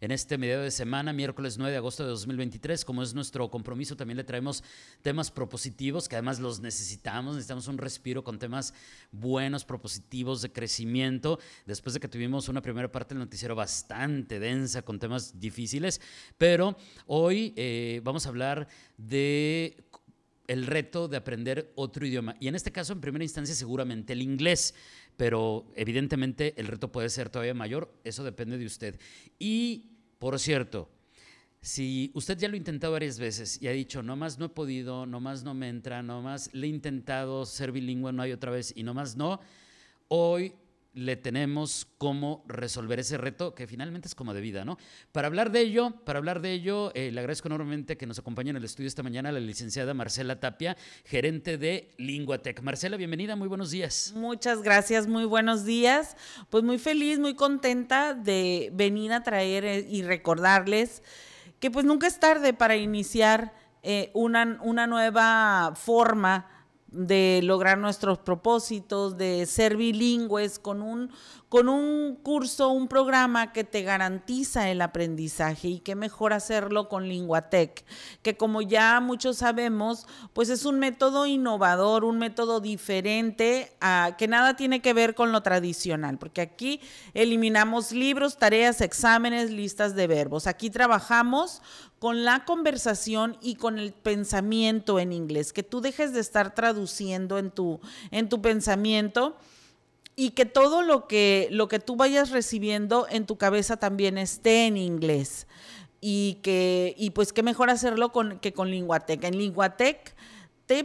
en este medio de semana, miércoles 9 de agosto de 2023. Como es nuestro compromiso, también le traemos temas propositivos, que además los necesitamos. Necesitamos un respiro con temas buenos, propositivos, de crecimiento. Después de que tuvimos una primera parte del noticiero bastante densa, con temas difíciles. Pero hoy eh, vamos a hablar de el reto de aprender otro idioma. Y en este caso, en primera instancia, seguramente el inglés pero evidentemente el reto puede ser todavía mayor, eso depende de usted. Y por cierto, si usted ya lo ha intentado varias veces y ha dicho, no más no he podido, no más no me entra, no más le he intentado ser bilingüe, no hay otra vez y no más no, hoy le tenemos cómo resolver ese reto que finalmente es como de vida, ¿no? Para hablar de ello, para hablar de ello, eh, le agradezco enormemente que nos acompañe en el estudio esta mañana la licenciada Marcela Tapia, gerente de Linguatec. Marcela, bienvenida, muy buenos días. Muchas gracias, muy buenos días. Pues muy feliz, muy contenta de venir a traer eh, y recordarles que pues nunca es tarde para iniciar eh, una, una nueva forma de lograr nuestros propósitos, de ser bilingües con un, con un curso, un programa que te garantiza el aprendizaje y qué mejor hacerlo con Linguatec, que como ya muchos sabemos, pues es un método innovador, un método diferente, a, que nada tiene que ver con lo tradicional, porque aquí eliminamos libros, tareas, exámenes, listas de verbos. Aquí trabajamos con la conversación y con el pensamiento en inglés, que tú dejes de estar traduciendo en tu, en tu pensamiento y que todo lo que, lo que tú vayas recibiendo en tu cabeza también esté en inglés. Y que, y pues qué mejor hacerlo con, que con Linguatec. En Linguatec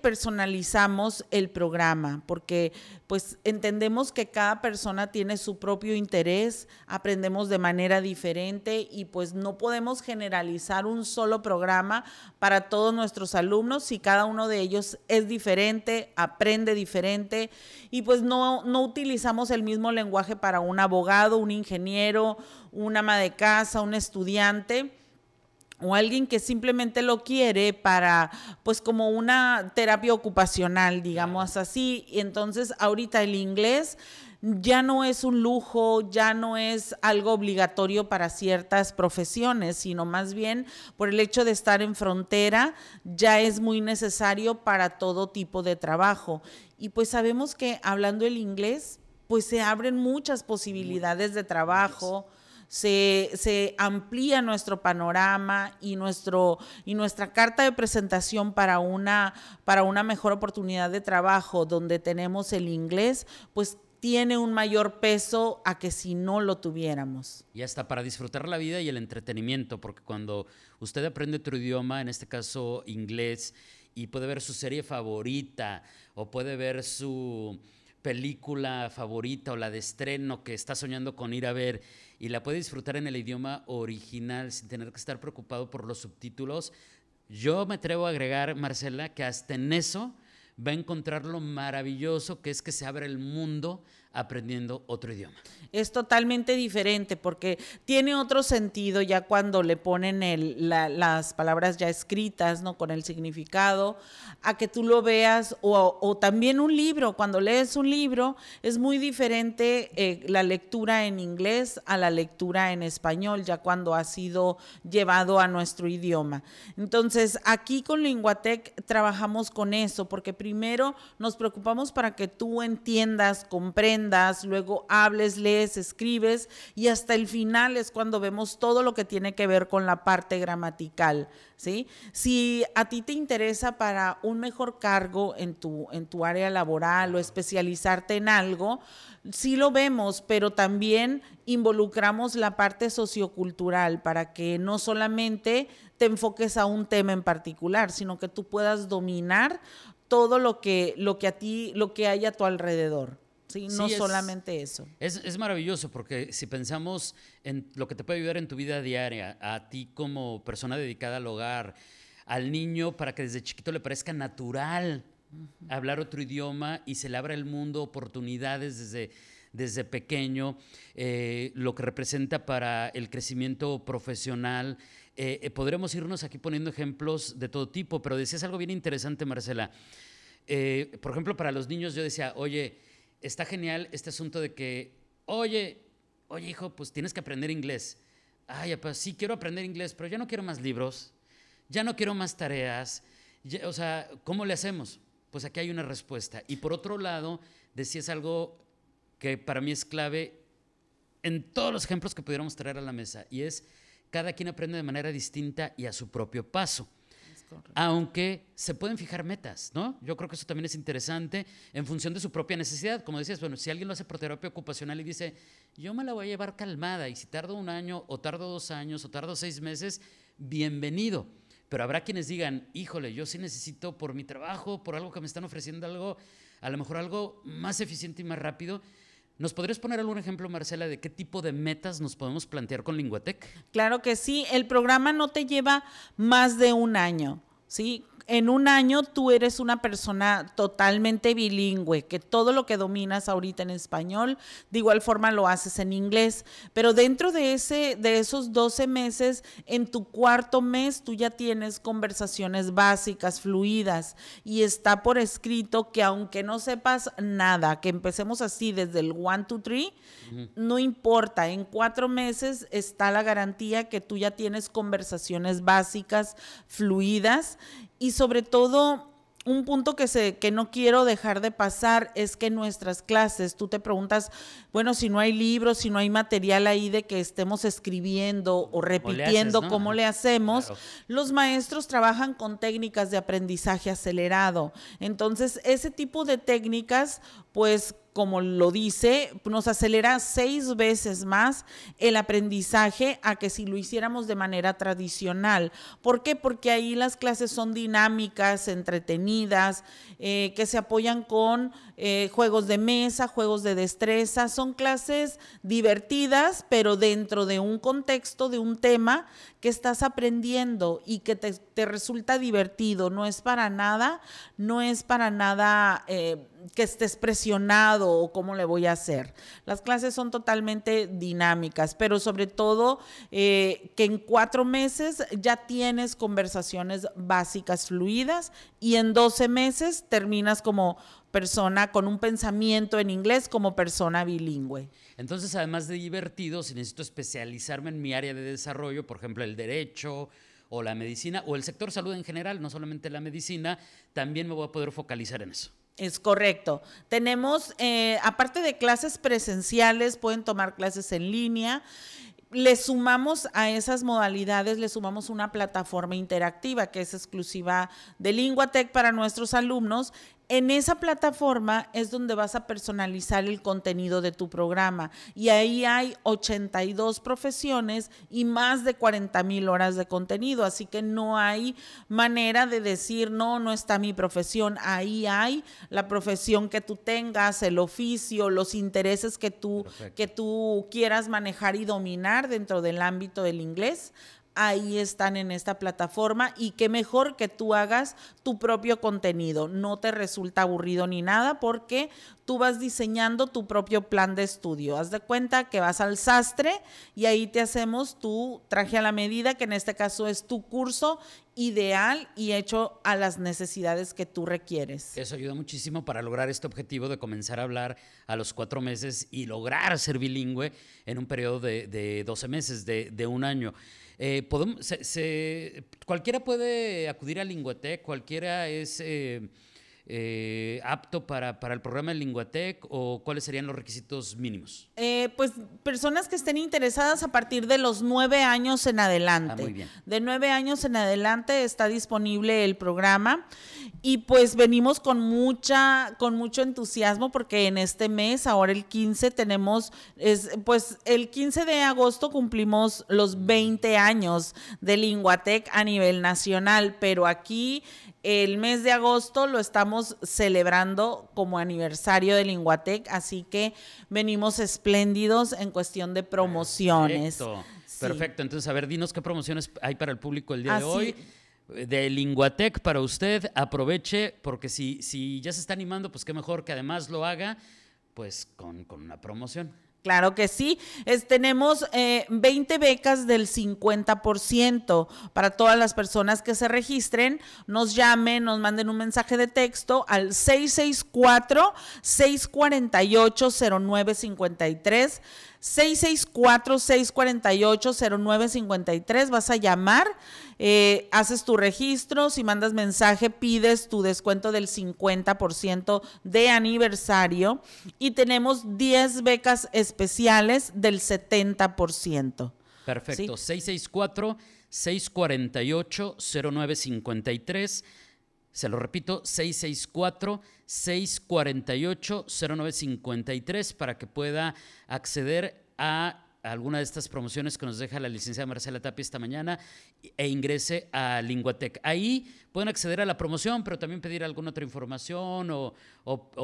personalizamos el programa, porque pues entendemos que cada persona tiene su propio interés, aprendemos de manera diferente y pues no podemos generalizar un solo programa para todos nuestros alumnos si cada uno de ellos es diferente, aprende diferente y pues no, no utilizamos el mismo lenguaje para un abogado, un ingeniero, una ama de casa, un estudiante o alguien que simplemente lo quiere para, pues como una terapia ocupacional, digamos así. Y entonces ahorita el inglés ya no es un lujo, ya no es algo obligatorio para ciertas profesiones, sino más bien por el hecho de estar en frontera, ya es muy necesario para todo tipo de trabajo. Y pues sabemos que hablando el inglés, pues se abren muchas posibilidades de trabajo se, amplía nuestro panorama y, nuestro, y nuestra carta de presentación para una, para una mejor oportunidad de trabajo donde tenemos el inglés, pues tiene un mayor peso a que si no lo tuviéramos. Y hasta para disfrutar la vida y el entretenimiento, porque cuando usted aprende otro idioma, en este caso inglés, y puede ver su serie favorita o puede ver su película favorita o la de estreno que está soñando con ir a ver y la puede disfrutar en el idioma original sin tener que estar preocupado por los subtítulos, yo me atrevo a agregar, Marcela, que hasta en eso va a encontrar lo maravilloso que es que se abre el mundo aprendiendo otro idioma. Es totalmente diferente porque tiene otro sentido ya cuando le ponen las palabras ya escritas, ¿no? Con el significado, a que tú lo veas, o, también un libro, cuando lees un libro, es muy diferente eh, la lectura en inglés a la lectura en español, ya cuando ha sido llevado a nuestro idioma. Entonces, aquí con Linguatec trabajamos con eso, porque primero nos preocupamos para que tú entiendas, comprendas, luego hables, lees, escribes y hasta el final es cuando vemos todo lo que tiene que ver con la parte gramatical, ¿sí? Si a ti te interesa para un mejor cargo en tu, en tu área laboral o especializarte en algo, sí lo vemos, pero también involucramos la parte sociocultural para que no solamente te enfoques a un tema en particular, sino que tú puedas dominar todo lo que, lo que a ti, lo que hay a tu alrededor. Sí, no solamente eso. Es, maravilloso porque si pensamos en lo que te puede ayudar en tu vida diaria, a ti como persona dedicada al hogar, al niño para que desde chiquito le parezca natural hablar otro idioma y se le abra el mundo, oportunidades desde, desde pequeño, eh, lo que representa para el crecimiento profesional. Eh, eh, podremos irnos aquí poniendo ejemplos de todo tipo, pero decías algo bien interesante, Marcela. por ejemplo, para los niños yo decía, oye, está genial este asunto de que, oye, oye hijo, pues tienes que aprender inglés. Ay, pues sí quiero aprender inglés, pero ya no quiero más libros, ya no quiero más tareas. o sea, ¿cómo le hacemos? Pues aquí hay una respuesta. Y por otro lado, decías algo que para mí es clave en todos los ejemplos que pudiéramos traer a la mesa, y es cada quien aprende de manera distinta y a su propio paso. Aunque se pueden fijar metas, ¿no? Yo creo que eso también es interesante en función de su propia necesidad. Como decías, bueno, si alguien lo hace por terapia ocupacional y dice, yo me la voy a llevar calmada y si tardo un año o tardo dos años o tardo seis meses, bienvenido. Pero habrá quienes digan, híjole, yo sí necesito por mi trabajo, por algo que me están ofreciendo algo, a lo mejor algo más eficiente y más rápido. ¿Nos podrías poner algún ejemplo, Marcela, de qué tipo de metas nos podemos plantear con Linguatec? Claro que sí, el programa no te lleva más de un año, ¿sí? En un año tú eres una persona totalmente bilingüe, que todo lo que dominas ahorita en español, de igual forma lo haces en inglés, pero dentro de, ese, de esos 12 meses, en tu cuarto mes tú ya tienes conversaciones básicas, fluidas, y está por escrito que aunque no sepas nada, que empecemos así desde el 1, 2, 3, no importa, en cuatro meses está la garantía que tú ya tienes conversaciones básicas, fluidas, y sobre todo un punto que, se, que no quiero dejar de pasar es que nuestras clases, tú te preguntas, bueno, si no hay libros, si no hay material ahí de que estemos escribiendo o repitiendo cómo le hacemos, los maestros trabajan con técnicas de aprendizaje acelerado. Entonces, ese tipo de técnicas, pues como lo dice, nos acelera seis veces más el aprendizaje a que si lo hiciéramos de manera tradicional. ¿Por qué? Porque ahí las clases son dinámicas, entretenidas, eh, que se apoyan con eh, juegos de mesa, juegos de destreza. Son clases divertidas, pero dentro de un contexto, de un tema que estás aprendiendo y que te, resulta divertido. No es para nada, no es para nada eh, que estés presionado o cómo le voy a hacer. Las clases son totalmente dinámicas, pero sobre todo eh, que en cuatro meses ya tienes conversaciones básicas fluidas y en 12 meses terminas como persona con un pensamiento en inglés como persona bilingüe. Entonces, además de divertido, si necesito especializarme en mi área de desarrollo, por ejemplo, el derecho o la medicina o el sector salud en general, no solamente la medicina, también me voy a poder focalizar en eso. Es correcto. Tenemos, eh, aparte de clases presenciales, pueden tomar clases en línea le sumamos a esas modalidades, le sumamos una plataforma interactiva que es exclusiva de Linguatec para nuestros alumnos, en esa plataforma es donde vas a personalizar el contenido de tu programa. Y ahí hay 82 profesiones y más de 40 mil horas de contenido, así que no hay manera de decir, no, no está mi profesión, ahí hay la profesión que tú tengas, el oficio, los intereses que tú, que tú quieras manejar y dominar dentro del ámbito del inglés ahí están en esta plataforma y qué mejor que tú hagas tu propio contenido. No te resulta aburrido ni nada porque tú vas diseñando tu propio plan de estudio. Haz de cuenta que vas al sastre y ahí te hacemos tu traje a la medida, que en este caso es tu curso ideal y hecho a las necesidades que tú requieres. Eso ayuda muchísimo para lograr este objetivo de comenzar a hablar a los cuatro meses y lograr ser bilingüe en un periodo de, 12 meses, de un año. Eh, cualquiera puede acudir a Linguatec, cualquiera es eh, eh, apto para, para, el programa de Linguatec o cuáles serían los requisitos mínimos? pues personas que estén interesadas a partir de los nueve años en adelante. Ah, muy bien. De nueve años en adelante está disponible el programa y pues venimos con mucha, con mucho entusiasmo porque en este mes, ahora el 15, tenemos, es, pues el 15 de agosto cumplimos los 20 años de Linguatec a nivel nacional, pero aquí el mes de agosto lo estamos celebrando como aniversario de Linguatec, así que venimos espléndidos en cuestión de promociones. Perfecto. Perfecto. Entonces, a ver, dinos qué promociones hay para el público el día de hoy de Linguatec para usted. Aproveche, porque si, si ya se está animando, pues qué mejor que además lo haga pues con, con una promoción. Claro que sí. Es, tenemos 20 eh, becas del 50% para todas las personas que se registren. Nos llamen, nos manden un mensaje de texto al 664-648-0953. 664-648-0953. Vas a llamar, eh, haces tu registro, si mandas mensaje, pides tu descuento del 50% de aniversario y tenemos 10 becas especiales del 70%. Perfecto, 664-648-0953. Se lo repito, 664-648-0953 para que pueda acceder a alguna de estas promociones que nos deja la licenciada Marcela Tapia esta mañana e ingrese a Linguatec. Ahí pueden acceder a la promoción, pero también pedir alguna otra información o,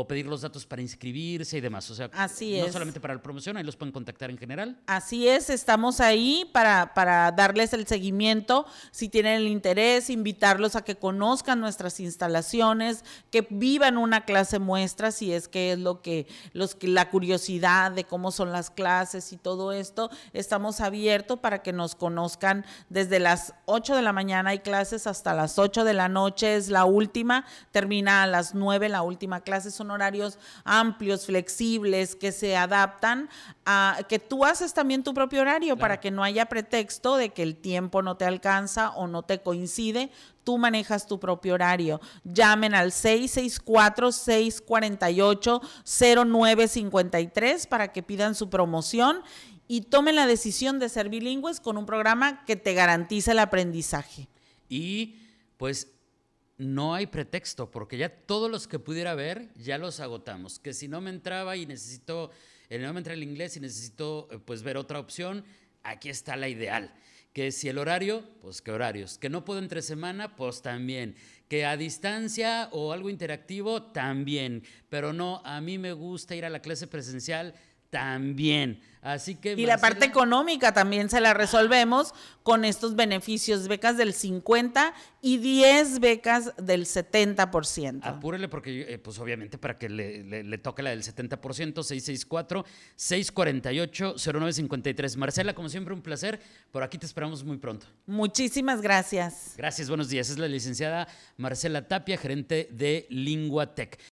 pedir los datos para inscribirse y demás. O sea, Así no solamente para la promoción, ahí los pueden contactar en general. Así es, estamos ahí para, para darles el seguimiento, si tienen el interés, invitarlos a que conozcan nuestras instalaciones, que vivan una clase muestra, si es que es lo que, los, que la curiosidad de cómo son las clases y todo esto, estamos abiertos para que nos conozcan desde las 8 de la mañana hay clases hasta las 8 de la noche es la última, termina a las 9 la última clase, son horarios amplios, flexibles, que se adaptan a que tú haces también tu propio horario para que no haya pretexto de que el tiempo no te alcanza o no te coincide, tú manejas tu propio horario. Llamen al 664-648-0953 para que pidan su promoción y tomen la decisión de ser bilingües con un programa que te garantice el aprendizaje. Y pues no hay pretexto, porque ya todos los que pudiera ver ya los agotamos. Que si no me entraba y necesito, eh, no me entra el inglés y necesito eh, pues ver otra opción, aquí está la ideal. Que si el horario, pues qué horarios. Que no puedo entre semana, pues también. Que a distancia o algo interactivo, también. Pero no, a mí me gusta ir a la clase presencial, también. Así que. Y la parte económica también se la resolvemos con estos beneficios, becas del 50 y 10 becas del 70%. Apúrele porque, eh, pues obviamente, para que le, toque la del 70%, 664-648-0953. Marcela, como siempre, un placer. Por aquí te esperamos muy pronto. Muchísimas gracias. Gracias, buenos días. Es la licenciada Marcela Tapia, gerente de Linguatec.